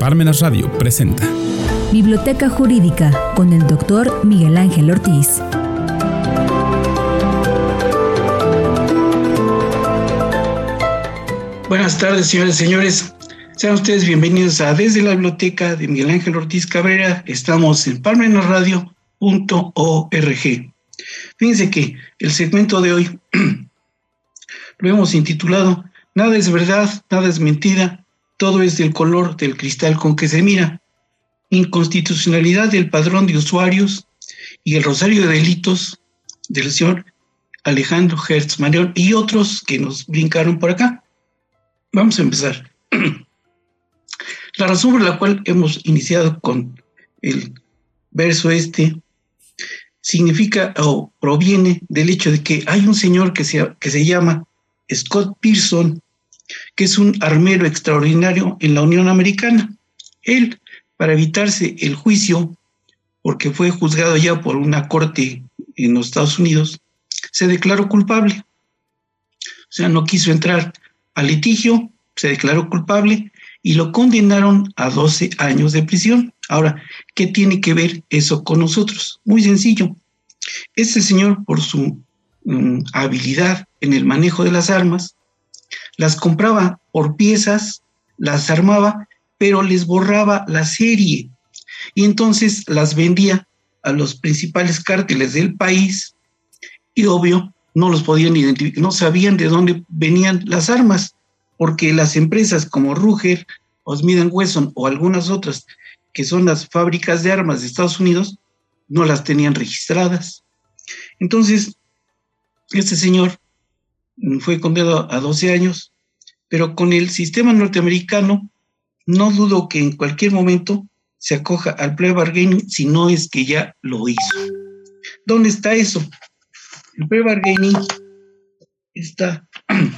Parmenas Radio presenta Biblioteca Jurídica con el doctor Miguel Ángel Ortiz. Buenas tardes, señores y señores. Sean ustedes bienvenidos a Desde la Biblioteca de Miguel Ángel Ortiz Cabrera. Estamos en parmenasradio.org. Fíjense que el segmento de hoy lo hemos intitulado Nada es verdad, nada es mentira, todo es del color del cristal con que se mira. Inconstitucionalidad del padrón de usuarios y el rosario de delitos del señor Alejandro Hertz y otros que nos brincaron por acá. Vamos a empezar. La razón por la cual hemos iniciado con el verso este significa o proviene del hecho de que hay un señor que se, que se llama Scott Pearson, que es un armero extraordinario en la Unión Americana. Él, para evitarse el juicio, porque fue juzgado ya por una corte en los Estados Unidos, se declaró culpable. O sea, no quiso entrar al litigio, se declaró culpable y lo condenaron a 12 años de prisión. Ahora, ¿qué tiene que ver eso con nosotros? Muy sencillo. Este señor, por su mm, habilidad en el manejo de las armas, las compraba por piezas, las armaba, pero les borraba la serie y entonces las vendía a los principales cárteles del país y obvio no los podían identificar, no sabían de dónde venían las armas, porque las empresas como Ruger Smith Wesson o algunas otras que son las fábricas de armas de Estados Unidos no las tenían registradas. Entonces, este señor fue condenado a 12 años, pero con el sistema norteamericano no dudo que en cualquier momento se acoja al plea bargaining si no es que ya lo hizo. ¿Dónde está eso? El plea bargaining está en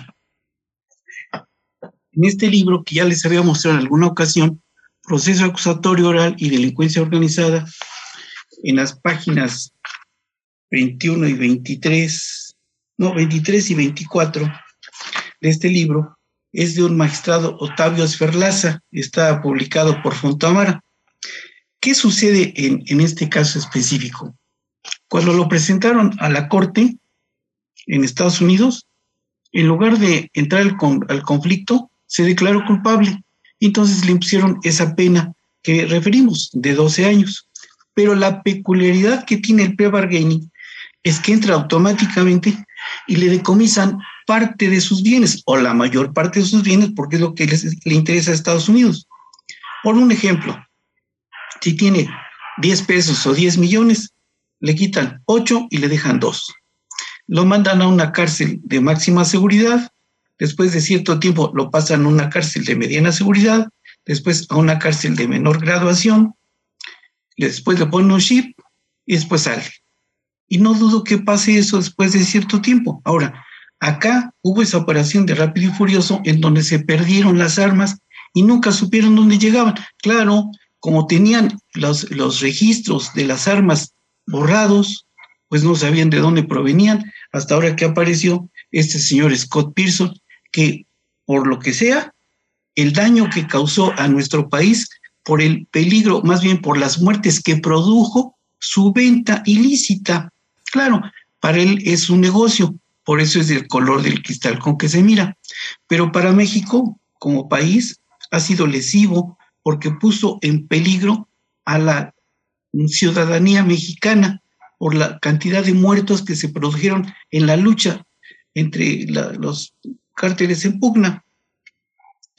este libro que ya les había mostrado en alguna ocasión, Proceso acusatorio oral y delincuencia organizada, en las páginas 21 y 23, no, 23 y 24 de este libro, es de un magistrado Otavio Esferlaza, está publicado por Fontamara. ¿Qué sucede en, en este caso específico? Cuando lo presentaron a la corte en Estados Unidos, en lugar de entrar al, al conflicto, se declaró culpable. Entonces le impusieron esa pena que referimos, de 12 años. Pero la peculiaridad que tiene el pre-bargaining es que entra automáticamente y le decomisan parte de sus bienes o la mayor parte de sus bienes porque es lo que les, le interesa a Estados Unidos. Por un ejemplo, si tiene 10 pesos o 10 millones, le quitan 8 y le dejan 2. Lo mandan a una cárcel de máxima seguridad, después de cierto tiempo lo pasan a una cárcel de mediana seguridad, después a una cárcel de menor graduación, después le ponen un chip y después sale. Y no dudo que pase eso después de cierto tiempo. Ahora, acá hubo esa operación de rápido y furioso en donde se perdieron las armas y nunca supieron dónde llegaban. Claro, como tenían los, los registros de las armas borrados, pues no sabían de dónde provenían, hasta ahora que apareció este señor Scott Pearson, que por lo que sea, el daño que causó a nuestro país por el peligro, más bien por las muertes que produjo su venta ilícita Claro, para él es un negocio, por eso es del color del cristal con que se mira. Pero para México, como país, ha sido lesivo porque puso en peligro a la ciudadanía mexicana por la cantidad de muertos que se produjeron en la lucha entre los cárteles en pugna.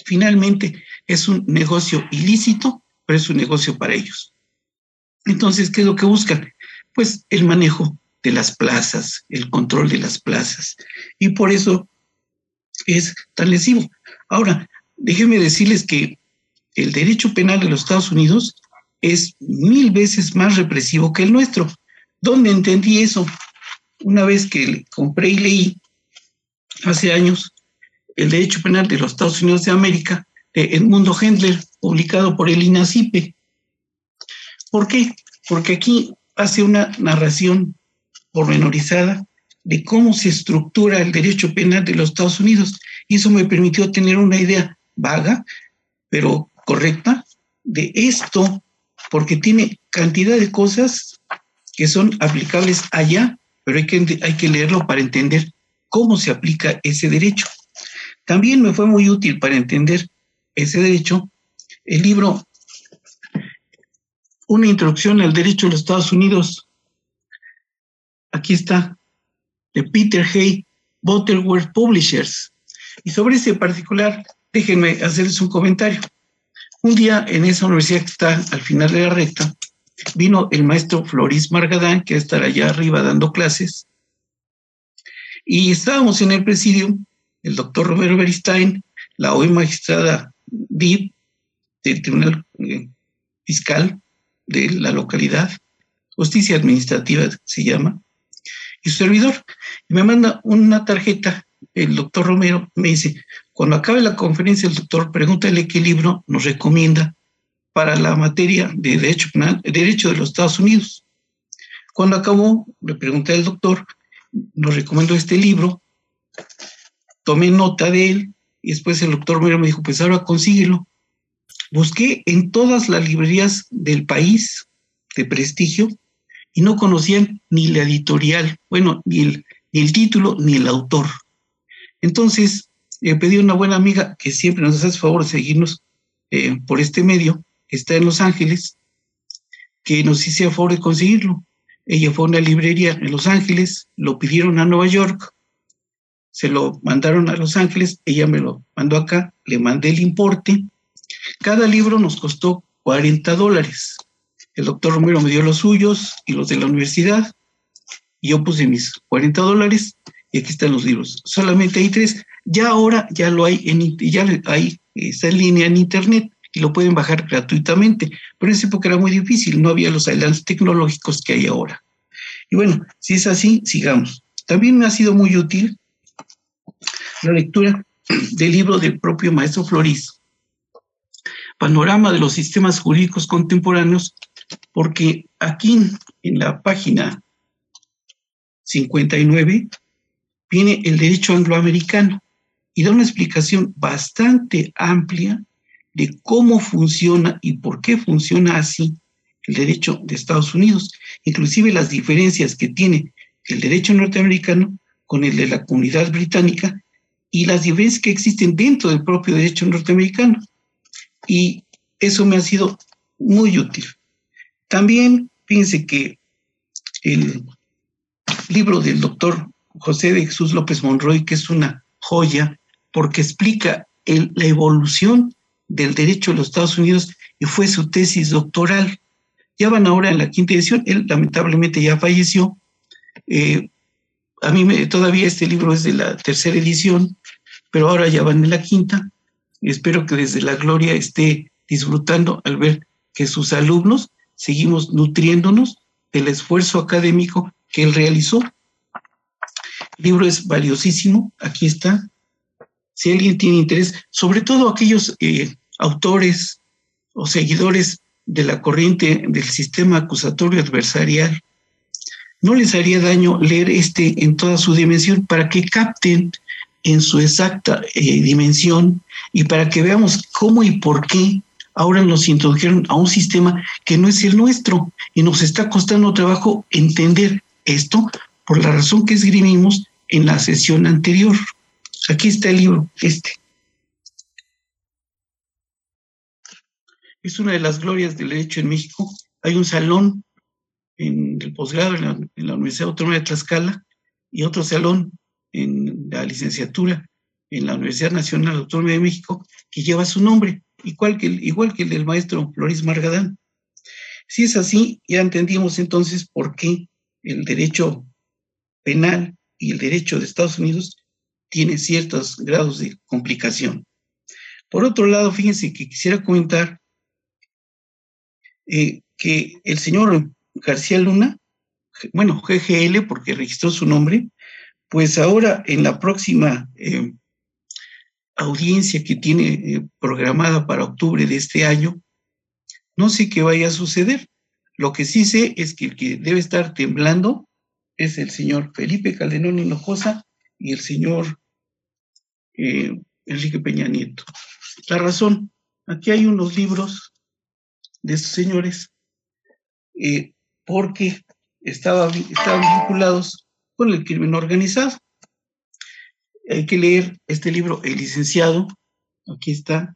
Finalmente, es un negocio ilícito, pero es un negocio para ellos. Entonces, ¿qué es lo que buscan? Pues el manejo de las plazas, el control de las plazas. Y por eso es tan lesivo. Ahora, déjenme decirles que el derecho penal de los Estados Unidos es mil veces más represivo que el nuestro. ¿Dónde entendí eso? Una vez que compré y leí hace años el derecho penal de los Estados Unidos de América de Edmundo Hendler, publicado por el INACIPE. ¿Por qué? Porque aquí hace una narración pormenorizada de cómo se estructura el derecho penal de los Estados Unidos. Y eso me permitió tener una idea vaga, pero correcta, de esto porque tiene cantidad de cosas que son aplicables allá, pero hay que, hay que leerlo para entender cómo se aplica ese derecho. También me fue muy útil para entender ese derecho el libro Una introducción al derecho de los Estados Unidos. Aquí está, de Peter Hay, Butterworth Publishers. Y sobre ese particular, déjenme hacerles un comentario. Un día en esa universidad que está al final de la recta, vino el maestro Floris Margadán, que estar allá arriba dando clases, y estábamos en el presidio, el doctor Romero Beristain, la hoy magistrada DIP del Tribunal eh, Fiscal de la localidad, Justicia Administrativa se llama, y su servidor, y me manda una tarjeta, el doctor Romero me dice, cuando acabe la conferencia, el doctor, pregúntale qué libro nos recomienda para la materia de derecho penal, derecho de los Estados Unidos. Cuando acabó, le pregunté al doctor, nos recomendó este libro, tomé nota de él y después el doctor Romero me dijo, pues ahora consíguelo. Busqué en todas las librerías del país de prestigio y no conocían ni la editorial, bueno, ni el, ni el título ni el autor. Entonces, le pedí a una buena amiga que siempre nos hace favor de seguirnos eh, por este medio, que está en Los Ángeles, que nos hiciera favor de conseguirlo. Ella fue a una librería en Los Ángeles, lo pidieron a Nueva York, se lo mandaron a Los Ángeles, ella me lo mandó acá, le mandé el importe. Cada libro nos costó 40 dólares. El doctor Romero me dio los suyos y los de la universidad. Y yo puse mis 40 dólares y aquí están los libros. Solamente hay tres. Ya ahora ya lo hay en ya hay, está en línea en internet y lo pueden bajar gratuitamente. Pero en esa época era muy difícil, no había los adelantos tecnológicos que hay ahora. Y bueno, si es así, sigamos. También me ha sido muy útil la lectura del libro del propio maestro Floris, Panorama de los sistemas jurídicos contemporáneos, porque aquí en la página 59 viene el derecho angloamericano y da una explicación bastante amplia de cómo funciona y por qué funciona así el derecho de Estados Unidos, inclusive las diferencias que tiene el derecho norteamericano con el de la comunidad británica y las diferencias que existen dentro del propio derecho norteamericano. Y eso me ha sido muy útil. También fíjense que el libro del doctor José de Jesús López Monroy, que es una joya, porque explica la evolución del derecho de los Estados Unidos y fue su tesis doctoral. Ya van ahora en la quinta edición, él lamentablemente ya falleció. Eh, a mí me, todavía este libro es de la tercera edición, pero ahora ya van en la quinta. Espero que desde la gloria esté disfrutando al ver que sus alumnos seguimos nutriéndonos del esfuerzo académico que él realizó. El libro es valiosísimo, aquí está. Si alguien tiene interés, sobre todo aquellos eh, autores o seguidores de la corriente del sistema acusatorio adversarial, no les haría daño leer este en toda su dimensión para que capten en su exacta eh, dimensión y para que veamos cómo y por qué ahora nos introdujeron a un sistema que no es el nuestro y nos está costando trabajo entender esto por la razón que esgrimimos en la sesión anterior. Aquí está el libro, este. Es una de las glorias del derecho en México. Hay un salón en el posgrado en la, Universidad Autónoma de Tlaxcala y otro salón en la licenciatura en la Universidad Nacional Autónoma de México que lleva su nombre, igual que, igual que el del maestro Floris Margadán. Si es así, ya entendimos entonces por qué el derecho penal y el derecho de Estados Unidos tiene ciertos grados de complicación. Por otro lado, fíjense que quisiera comentar eh, que el señor García Luna, bueno, GGL, porque registró su nombre, pues ahora en la próxima eh, audiencia que tiene eh, programada para octubre de este año, no sé qué vaya a suceder. Lo que sí sé es que el que debe estar temblando es el señor Felipe Calderón Hinojosa y el señor eh, Enrique Peña Nieto. La razón, aquí hay unos libros de estos señores eh, porque estaban vinculados con el crimen organizado. Hay que leer este libro, El licenciado, aquí está,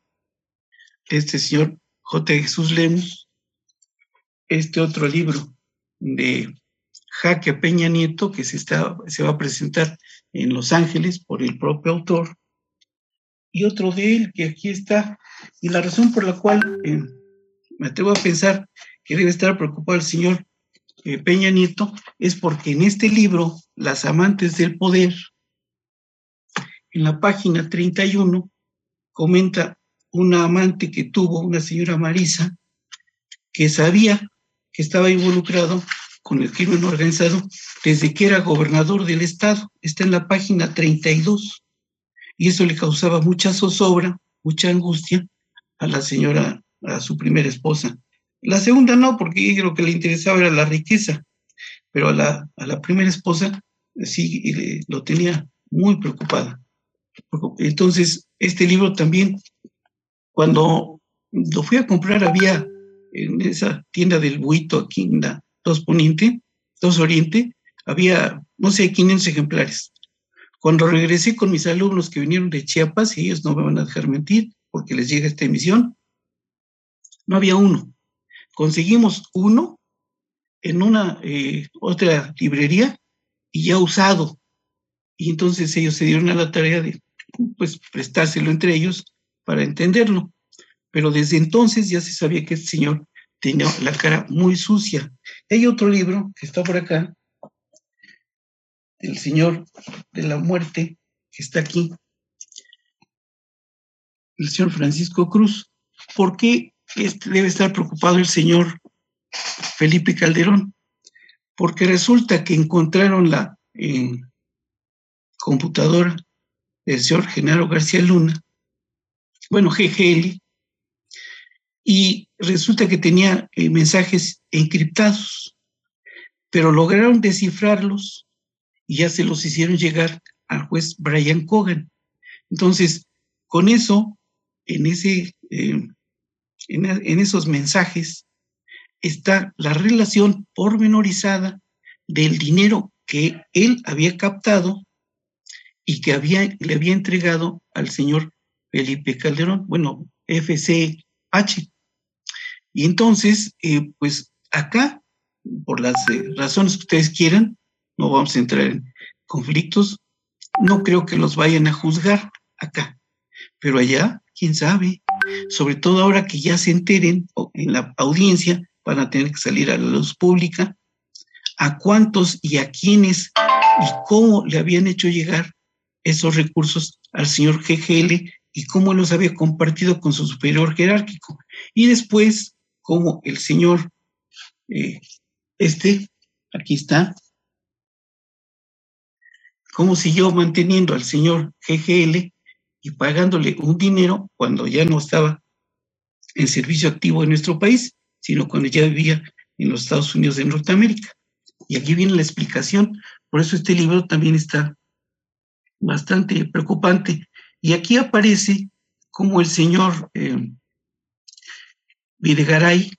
este señor J. Jesús Lemus, este otro libro de Jaque Peña Nieto, que se, está, se va a presentar en Los Ángeles por el propio autor, y otro de él, que aquí está, y la razón por la cual eh, me atrevo a pensar que debe estar preocupado el señor eh, Peña Nieto es porque en este libro, Las amantes del poder, en la página 31, comenta una amante que tuvo, una señora Marisa, que sabía que estaba involucrado con el crimen organizado desde que era gobernador del estado. Está en la página 32. Y eso le causaba mucha zozobra, mucha angustia a la señora, a su primera esposa. La segunda no, porque lo que le interesaba era la riqueza, pero a la, a la primera esposa sí lo tenía muy preocupada. Entonces, este libro también, cuando lo fui a comprar, había en esa tienda del Buito aquí en la Dos Poniente, Dos Oriente, había, no sé, 500 ejemplares. Cuando regresé con mis alumnos que vinieron de Chiapas, y ellos no me van a dejar mentir, porque les llega esta emisión, no había uno. Conseguimos uno en una eh, otra librería y ya usado. Y entonces ellos se dieron a la tarea de pues prestárselo entre ellos para entenderlo. Pero desde entonces ya se sabía que este señor tenía la cara muy sucia. Hay otro libro que está por acá, el Señor de la Muerte, que está aquí, el señor Francisco Cruz. ¿Por qué este debe estar preocupado el señor Felipe Calderón? Porque resulta que encontraron la computadora del señor Genaro García Luna, bueno, GGL, y resulta que tenía eh, mensajes encriptados, pero lograron descifrarlos y ya se los hicieron llegar al juez Brian Cogan. Entonces, con eso, en, ese, eh, en esos mensajes, está la relación pormenorizada del dinero que él había captado y que había, le había entregado al señor Felipe Calderón, bueno, FCH. Y entonces, eh, pues acá, por las eh, razones que ustedes quieran, no vamos a entrar en conflictos, no creo que los vayan a juzgar acá, pero allá, quién sabe, sobre todo ahora que ya se enteren en la audiencia, van a tener que salir a la luz pública, a cuántos y a quiénes y cómo le habían hecho llegar esos recursos al señor GGL y cómo los había compartido con su superior jerárquico. Y después, cómo el señor, eh, este, aquí está, cómo siguió manteniendo al señor GGL y pagándole un dinero cuando ya no estaba en servicio activo en nuestro país, sino cuando ya vivía en los Estados Unidos de Norteamérica. Y aquí viene la explicación, por eso este libro también está bastante preocupante. Y aquí aparece como el señor eh, Videgaray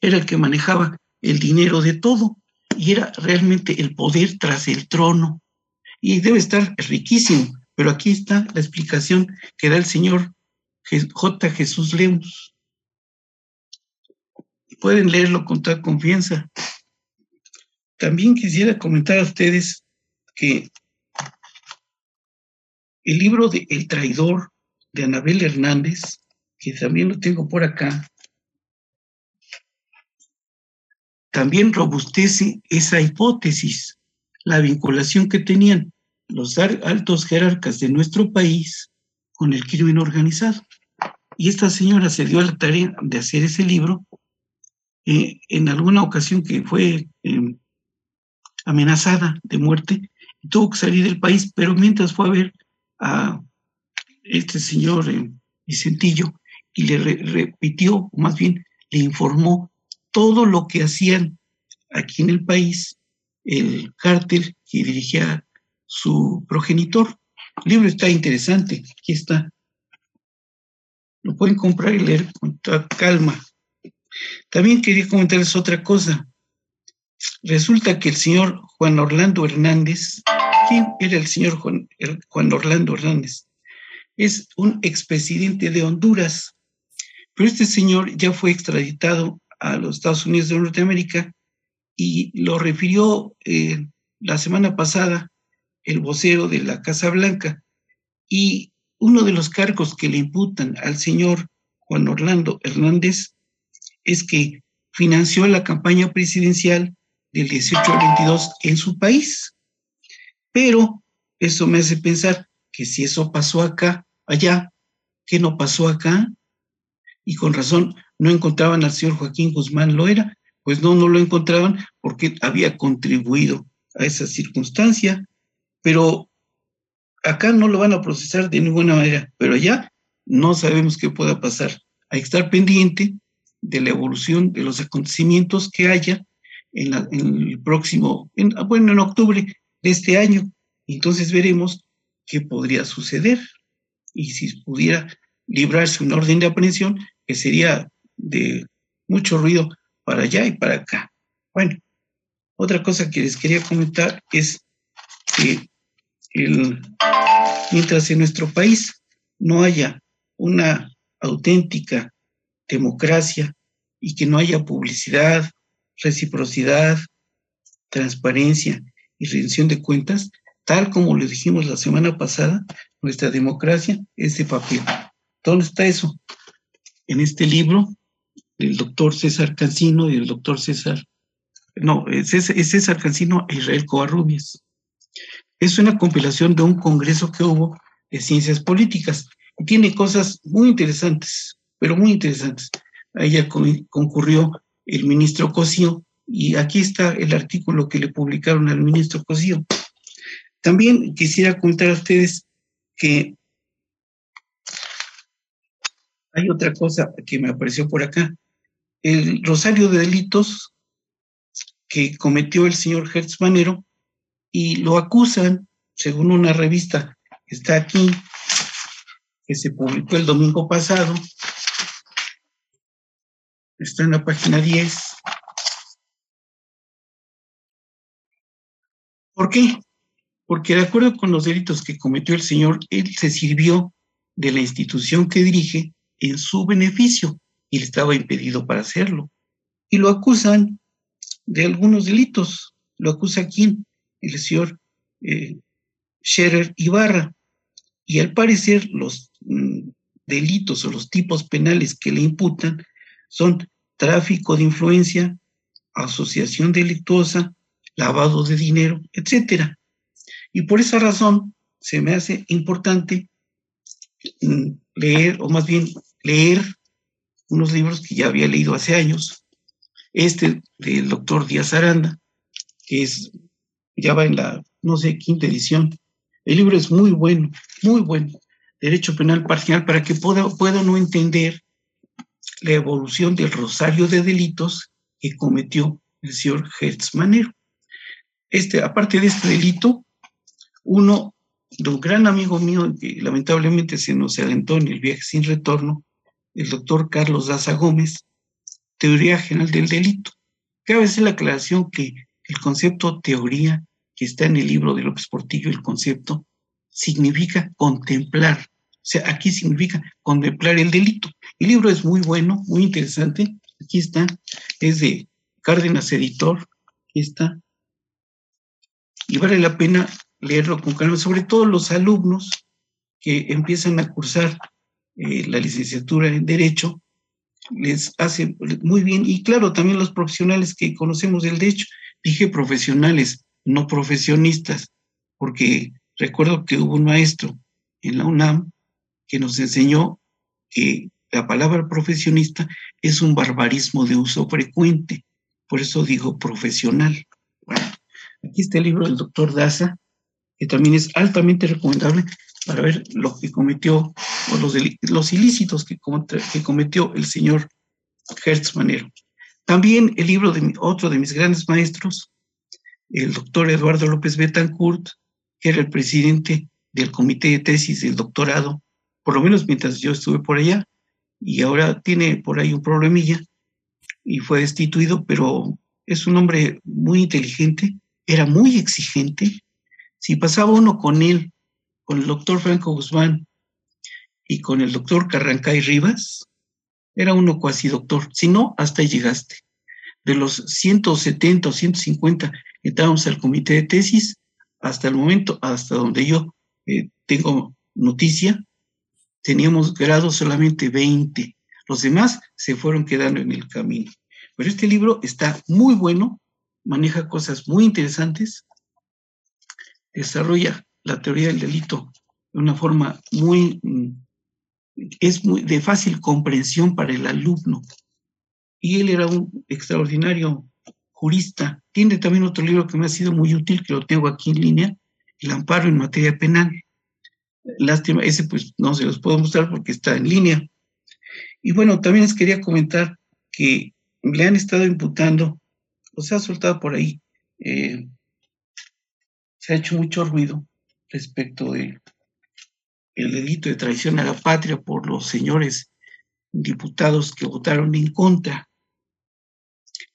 era el que manejaba el dinero de todo y era realmente el poder tras el trono. Y debe estar riquísimo, pero aquí está la explicación que da el señor J. Jesús Lemus. Pueden leerlo con toda confianza. También quisiera comentar a ustedes que el libro de El traidor de Anabel Hernández, que también lo tengo por acá, también robustece esa hipótesis, la vinculación que tenían los altos jerarcas de nuestro país con el crimen organizado. Y esta señora se dio la tarea de hacer ese libro eh, en alguna ocasión que fue em, amenazada de muerte tuvo que salir del país, pero mientras fue a ver a este señor eh, Vicentillo y le repitió, más bien le informó todo lo que hacían aquí en el país el cártel que dirigía su progenitor. El libro está interesante, aquí está. Lo pueden comprar y leer con toda calma. También quería comentarles otra cosa. Resulta que el señor Juan Orlando Hernández, ¿quién era el señor Juan, Juan Orlando Hernández? Es un expresidente de Honduras, pero este señor ya fue extraditado a los Estados Unidos de Norteamérica y lo refirió eh, la semana pasada el vocero de la Casa Blanca. Y uno de los cargos que le imputan al señor Juan Orlando Hernández es que financió la campaña presidencial del 18 al 22 en su país. Pero eso me hace pensar que si eso pasó acá, allá, ¿qué no pasó acá? Y con razón no encontraban al señor Joaquín Guzmán Loera. Pues no, no lo encontraban porque había contribuido a esa circunstancia. Pero acá no lo van a procesar de ninguna manera, pero allá no sabemos qué pueda pasar. Hay que estar pendiente de la evolución de los acontecimientos que haya en, el próximo, bueno, en octubre de este año. Entonces veremos qué podría suceder y si pudiera librarse un orden de aprehensión que sería de mucho ruido para allá y para acá. Bueno, otra cosa que les quería comentar es que el, mientras en nuestro país no haya una auténtica democracia y que no haya publicidad, reciprocidad, transparencia y de cuentas, tal como lo dijimos la semana pasada, nuestra democracia es de papel. ¿Dónde está eso? En este libro del doctor César Cancino y del doctor César, no, es César Cancino e Israel Covarrubias. Es una compilación de un congreso que hubo de ciencias políticas y tiene cosas muy interesantes, pero muy interesantes. A ella concurrió el ministro Cosío, y aquí está el artículo que le publicaron al ministro Cosío. También quisiera contar a ustedes que hay otra cosa que me apareció por acá. El rosario de delitos que cometió el señor Hertz Manero y lo acusan, según una revista que está aquí, que se publicó el domingo pasado, está en la página 10. ¿Por qué? Porque de acuerdo con los delitos que cometió el señor, él se sirvió de la institución que dirige en su beneficio y le estaba impedido para hacerlo. Y lo acusan de algunos delitos. ¿Lo acusa quién? El señor eh, Scherer Ibarra. Y al parecer los mm, delitos o los tipos penales que le imputan son tráfico de influencia, asociación delictuosa, lavado de dinero, etc. Y por esa razón se me hace importante mm, leer, o más bien leer unos libros que ya había leído hace años. Este del doctor Díaz Aranda, que es, ya va en la, no sé, quinta edición. El libro es muy bueno, muy bueno. Derecho Penal Parcial, para que pueda, pueda no entender la evolución del rosario de delitos que cometió el señor Hertz Manero. Este, aparte de este delito, uno un gran amigo mío que lamentablemente se nos adelantó en el viaje sin retorno, el doctor Carlos Daza Gómez, Teoría General del Delito. Cabe hacer la aclaración que el concepto teoría que está en el libro de López Portillo, el concepto, significa contemplar, o sea, aquí significa contemplar el delito. El libro es muy bueno, muy interesante. Aquí está, es de Cárdenas Editor. Aquí está. Y vale la pena leerlo con calma, sobre todo los alumnos que empiezan a cursar eh, la licenciatura en Derecho, les hace muy bien. Y claro, también los profesionales que conocemos del derecho, dije profesionales, no profesionistas, porque recuerdo que hubo un maestro en la UNAM que nos enseñó que la palabra profesionista es un barbarismo de uso frecuente, por eso digo profesional. Aquí está el libro del doctor Daza, que también es altamente recomendable para ver lo que cometió, o los, los ilícitos que, que, cometió el señor Hertz Manero. También el libro de otro de mis grandes maestros, el doctor Eduardo López Betancourt, que era el presidente del comité de tesis del doctorado por lo menos mientras yo estuve por allá, y ahora tiene por ahí un problemilla, y fue destituido, pero es un hombre muy inteligente, era muy exigente. Si pasaba uno con él, con el doctor Franco Guzmán y con el doctor Carrancay Rivas, era uno cuasi doctor. Si no, hasta ahí llegaste. De los 170 o 150 que estábamos al comité de tesis, hasta el momento, hasta donde yo eh, tengo noticia, teníamos grado solamente 20. Los demás se fueron quedando en el camino. Pero este libro está muy bueno, maneja cosas muy interesantes, desarrolla la teoría del delito de una forma muy, mm, es muy de fácil comprensión para el alumno. Y él era un extraordinario jurista. Tiene también otro libro que me ha sido muy útil, que lo tengo aquí en línea, El amparo en materia penal. Lástima, ese pues no se los puedo mostrar porque está en línea. Y bueno, también les quería comentar que le han estado imputando, o se ha soltado por ahí, eh, se ha hecho mucho ruido respecto del el delito de traición a la patria por los señores diputados que votaron en contra.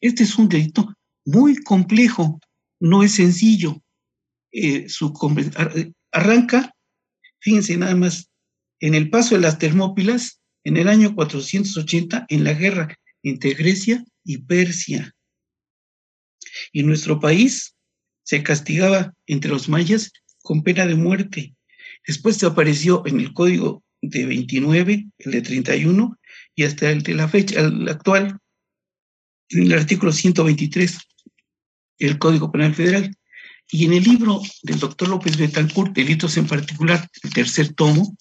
Este es un delito muy complejo, no es sencillo. Eh, su, arranca, fíjense nada más, en el paso de las Termópilas, en el año 480, en la guerra entre Grecia y Persia. Y nuestro país se castigaba entre los mayas con pena de muerte. Después se apareció en el código de 29, el de 31 y hasta el de la fecha, el actual, en el artículo 123 del Código Penal Federal. Y en el libro del doctor López Betancourt, Delitos en particular, el tercer tomo,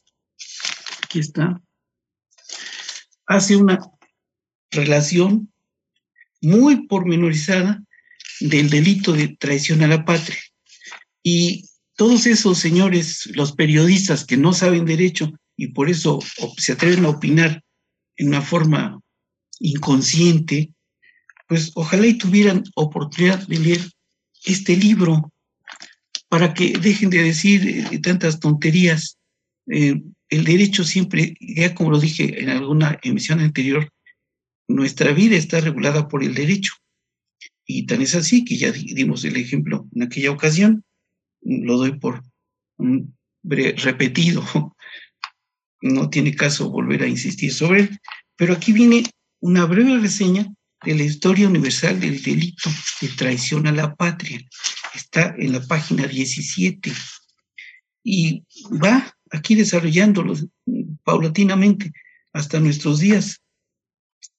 aquí está, hace una relación muy pormenorizada del delito de traición a la patria. Y todos esos señores, los periodistas que no saben derecho y por eso se atreven a opinar en una forma inconsciente, pues ojalá y tuvieran oportunidad de leer este libro para que dejen de decir eh, tantas tonterías. Eh, el derecho siempre, ya como lo dije en alguna emisión anterior, nuestra vida está regulada por el derecho. Y tan es así que ya dimos el ejemplo en aquella ocasión, lo doy por repetido, no tiene caso volver a insistir sobre él, pero aquí viene una breve reseña de la historia universal del delito de traición a la patria. Está en la página 17 y va aquí desarrollándolo paulatinamente hasta nuestros días.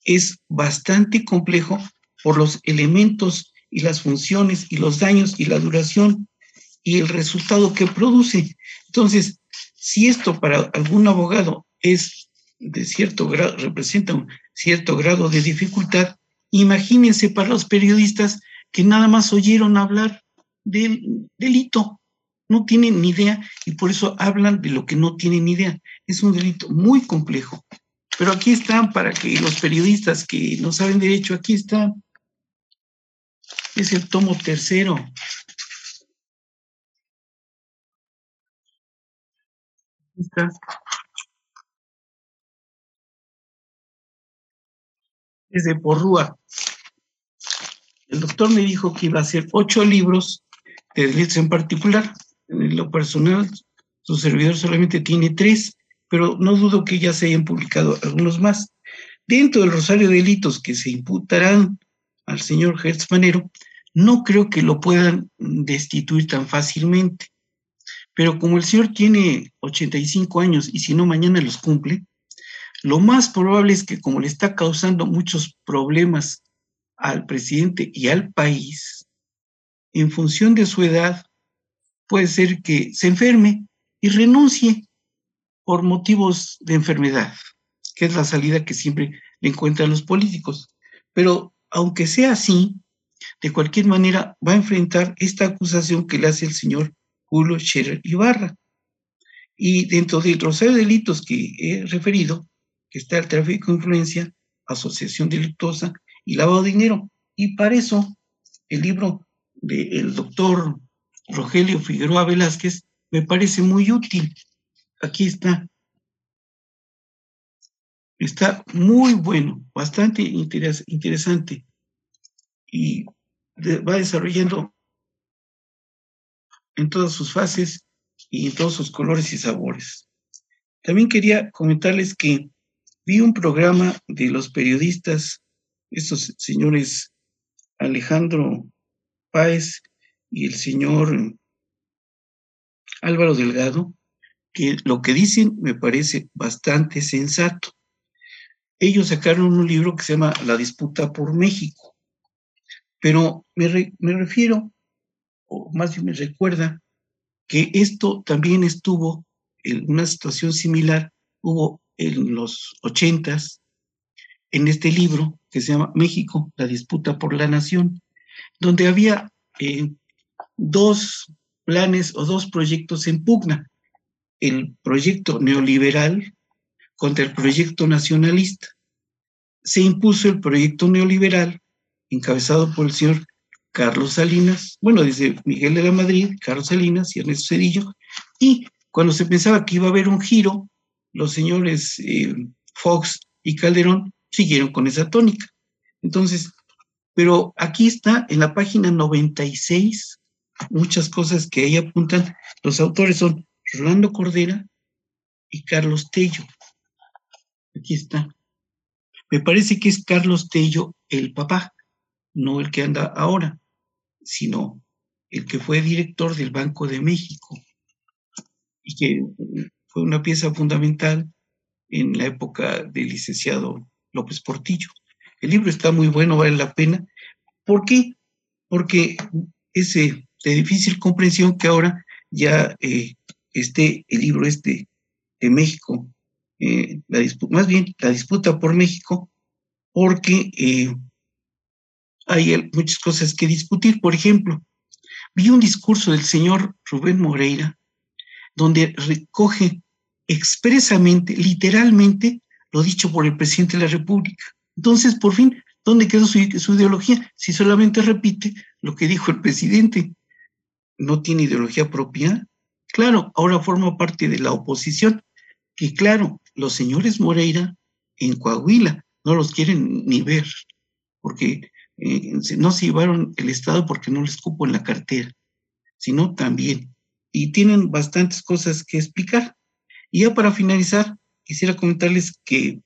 Es bastante complejo por los elementos y las funciones y los daños y la duración y el resultado que produce. Entonces, si esto para algún abogado es de cierto grado, representa un cierto grado de dificultad, imagínense para los periodistas que nada más oyeron hablar del delito, no tienen ni idea y por eso hablan de lo que no tienen ni idea. Es un delito muy complejo. Pero aquí están para que los periodistas que no saben derecho, aquí está. Es el tomo tercero. Es de Porrúa. El doctor me dijo que iba a hacer ocho libros de delitos en particular. En lo personal, su servidor solamente tiene tres pero no dudo que ya se hayan publicado algunos más. Dentro del rosario de delitos que se imputarán al señor Hertz Manero, no creo que lo puedan destituir tan fácilmente. Pero como el señor tiene 85 años y si no mañana los cumple, lo más probable es que como le está causando muchos problemas al presidente y al país, en función de su edad, puede ser que se enferme y renuncie por motivos de enfermedad, que es la salida que siempre le encuentran los políticos. Pero aunque sea así, de cualquier manera va a enfrentar esta acusación que le hace el señor Julio Scherer Ibarra. Y dentro del rosario de delitos que he referido, que está el tráfico de influencia, asociación delictuosa y lavado de dinero. Y para eso, el libro del doctor Rogelio Figueroa Velázquez me parece muy útil, aquí está. Está muy bueno, bastante interesante y va desarrollando en todas sus fases y en todos sus colores y sabores. También quería comentarles que vi un programa de los periodistas, estos señores Alejandro Páez y el señor Álvaro Delgado, que lo que dicen me parece bastante sensato. Ellos sacaron un libro que se llama La disputa por México, pero me, refiero, o más bien me recuerda, que esto también estuvo en una situación similar, hubo en los ochentas, en este libro que se llama México, la disputa por la nación, donde había eh, dos planes o dos proyectos en pugna, el proyecto neoliberal contra el proyecto nacionalista. Se impuso el proyecto neoliberal, encabezado por el señor Carlos Salinas, bueno, desde Miguel de la Madrid, Carlos Salinas y Ernesto Cedillo, y cuando se pensaba que iba a haber un giro, los señores eh, Fox y Calderón siguieron con esa tónica. Entonces, pero aquí está en la página 96 muchas cosas que ahí apuntan. Los autores son Rolando Cordera y Carlos Tello. Aquí está. Me parece que es Carlos Tello el papá, no el que anda ahora sino el que fue director del Banco de México y que fue una pieza fundamental en la época del licenciado López Portillo. El libro está muy bueno, vale la pena. ¿Por qué? Porque es de difícil comprensión que ahora ya eh, esté el libro este de México, eh, más bien la disputa por México, porque eh, hay muchas cosas que discutir. Por ejemplo, vi un discurso del señor Rubén Moreira donde recoge expresamente, literalmente, lo dicho por el presidente de la República. Entonces, por fin, ¿dónde quedó su, su ideología? Si solamente repite lo que dijo el presidente, ¿no tiene ideología propia? Claro, ahora forma parte de la oposición, que claro, los señores Moreira en Coahuila no los quieren ni ver, porque eh, no se llevaron el Estado porque no les cupo en la cartera, sino también. Y tienen bastantes cosas que explicar. Y ya para finalizar, quisiera comentarles que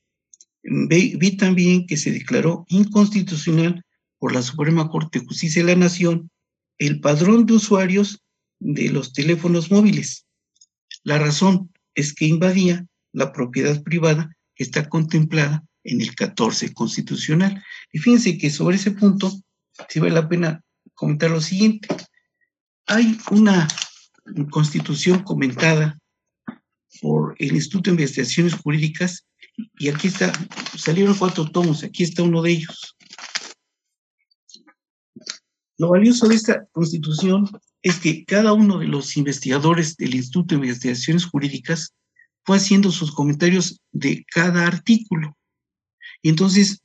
vi, también que se declaró inconstitucional por la Suprema Corte de Justicia de la Nación el padrón de usuarios de los teléfonos móviles. La razón es que invadía la propiedad privada que está contemplada en el 14 constitucional. Y fíjense que sobre ese punto, sí vale la pena comentar lo siguiente. Hay una constitución comentada por el Instituto de Investigaciones Jurídicas y aquí está, salieron cuatro tomos, aquí está uno de ellos. Lo valioso de esta constitución es que cada uno de los investigadores del Instituto de Investigaciones Jurídicas fue haciendo sus comentarios de cada artículo. Y entonces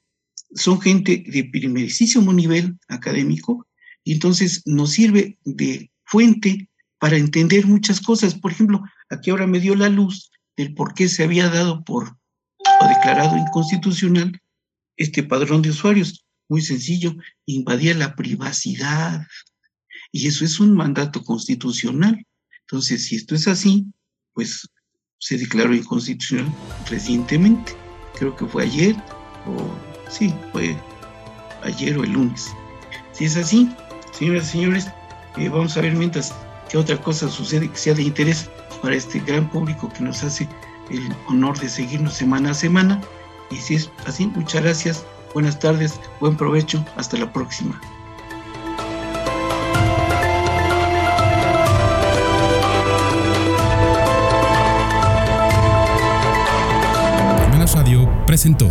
son gente de primerísimo nivel académico y entonces nos sirve de fuente para entender muchas cosas. Por ejemplo, aquí ahora me dio la luz del por qué se había dado por o declarado inconstitucional este padrón de usuarios. Muy sencillo, invadía la privacidad. Y eso es un mandato constitucional. Entonces, si esto es así, pues se declaró inconstitucional recientemente. Creo que fue ayer sí, fue ayer o el lunes. Si es así, señoras y señores, eh, vamos a ver mientras qué otra cosa sucede que sea de interés para este gran público que nos hace el honor de seguirnos semana a semana. Y si es así, muchas gracias, buenas tardes, buen provecho, hasta la próxima. Presentó